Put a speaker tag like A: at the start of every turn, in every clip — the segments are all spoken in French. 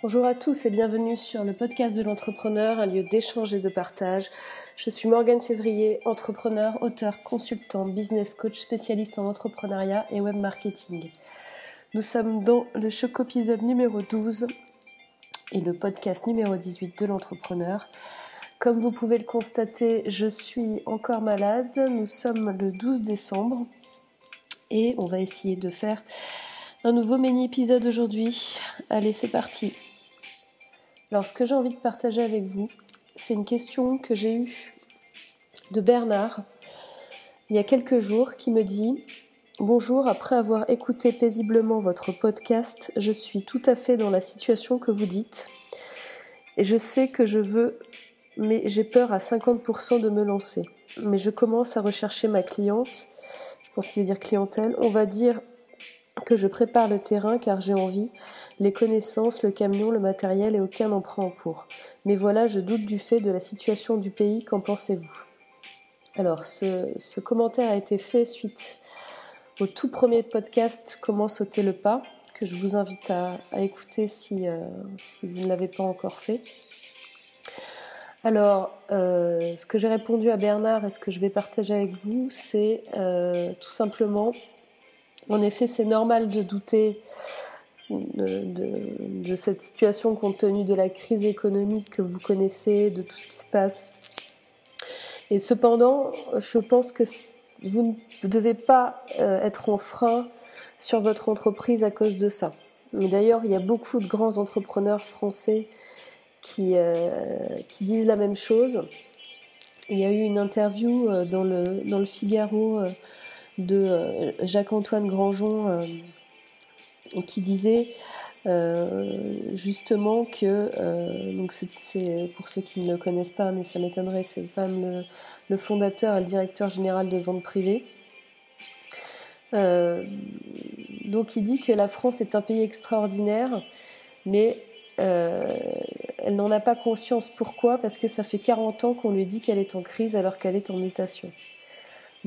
A: Bonjour à tous et bienvenue sur le podcast de l'entrepreneur, un lieu d'échange et de partage. Je suis Morgane Février, entrepreneur, auteur, consultant, business coach spécialiste en entrepreneuriat et web marketing. Nous sommes dans le choc épisode numéro 12 et le podcast numéro 18 de l'entrepreneur. Comme vous pouvez le constater, je suis encore malade. Nous sommes le 12 décembre et on va essayer de faire un nouveau mini-épisode aujourd'hui. Allez, c'est parti. Alors, ce que j'ai envie de partager avec vous, c'est une question que j'ai eue de Bernard il y a quelques jours qui me dit Bonjour, après avoir écouté paisiblement votre podcast, je suis tout à fait dans la situation que vous dites. Et je sais que je veux, mais j'ai peur à 50% de me lancer. Mais je commence à rechercher ma cliente, je pense qu'il veut dire clientèle, on va dire que je prépare le terrain car j'ai envie, les connaissances, le camion, le matériel et aucun n'en prend en cours. Mais voilà, je doute du fait de la situation du pays, qu'en pensez-vous? Alors, ce, commentaire a été fait suite au tout premier podcast Comment sauter le pas, que je vous invite à, écouter si, euh, si, vous ne l'avez pas encore fait. Alors, euh, ce que j'ai répondu à Bernard et ce que je vais partager avec vous, c'est euh, tout simplement en effet, c'est normal de douter de, cette situation compte tenu de la crise économique que vous connaissez, de tout ce qui se passe. Et cependant, je pense que vous ne devez pas euh, être en frein sur votre entreprise à cause de ça. D'ailleurs, il y a beaucoup de grands entrepreneurs français qui, euh, qui disent la même chose. Il y a eu une interview euh, dans le Figaro de euh, Jacques-Antoine Grangeon euh, qui disait euh, justement que pour ceux qui ne le connaissent pas mais ça m'étonnerait c'est quand même le, fondateur et le directeur général de vente privée. Donc il dit que la France est un pays extraordinaire mais elle n'en a pas conscience. Pourquoi? Parce que ça fait 40 ans qu'on lui dit qu'elle est en crise alors qu'elle est en mutation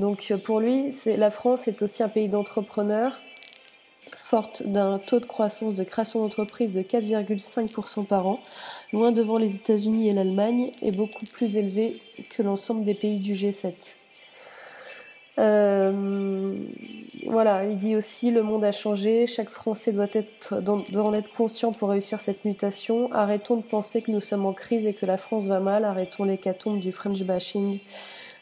A: donc euh, pour lui, la France est aussi un pays d'entrepreneurs, forte d'un taux de croissance de création d'entreprises de 4,5% par an, loin devant les États-Unis et l'Allemagne, et beaucoup plus élevé que l'ensemble des pays du G7. Euh, voilà, il dit aussi le monde a changé, chaque Français doit, être, doit en être conscient pour réussir cette mutation. Arrêtons de penser que nous sommes en crise et que la France va mal, arrêtons l'hécatombe du French bashing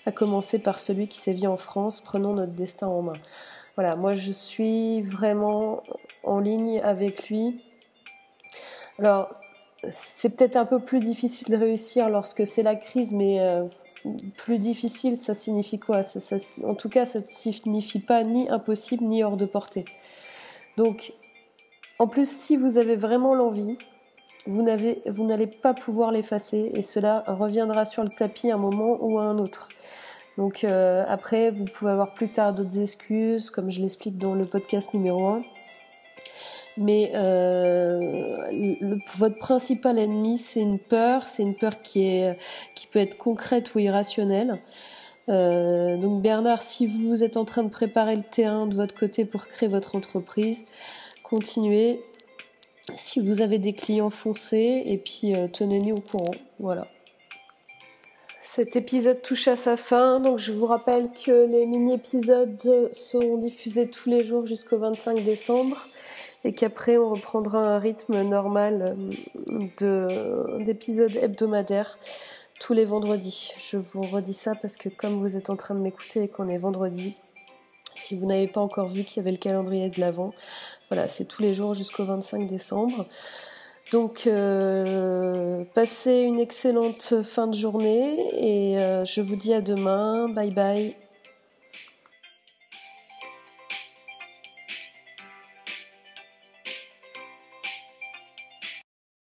A: à commencer par celui qui sévit en France. Prenons notre destin en main. Voilà, moi je suis vraiment en ligne avec lui. Alors, c'est peut-être un peu plus difficile de réussir lorsque c'est la crise, mais euh, plus difficile, ça signifie quoi? En tout cas, ça ne signifie pas ni impossible ni hors de portée. Donc, en plus, si vous avez vraiment l'envie, vous n'allez pas pouvoir l'effacer et cela reviendra sur le tapis un moment ou à un autre. Donc euh, après, vous pouvez avoir plus tard d'autres excuses, comme je l'explique dans le podcast numéro 1. Mais euh, votre principal ennemi, c'est une peur, c'est une peur qui peut être concrète ou irrationnelle. Euh, donc Bernard, si vous êtes en train de préparer le terrain de votre côté pour créer votre entreprise, continuez. Si vous avez des clients, foncez et puis tenez-nous au courant. Voilà. Cet épisode touche à sa fin, donc je vous rappelle que les mini-épisodes seront diffusés tous les jours jusqu'au 25 décembre et qu'après on reprendra un rythme normal euh, d'épisodes hebdomadaires tous les vendredis. Je vous redis ça parce que comme vous êtes en train de m'écouter et qu'on est vendredi, si vous n'avez pas encore vu qu'il y avait le calendrier de l'avant, voilà, c'est tous les jours jusqu'au 25 décembre. Donc, euh, passez une excellente fin de journée et euh, je vous dis à demain. Bye bye.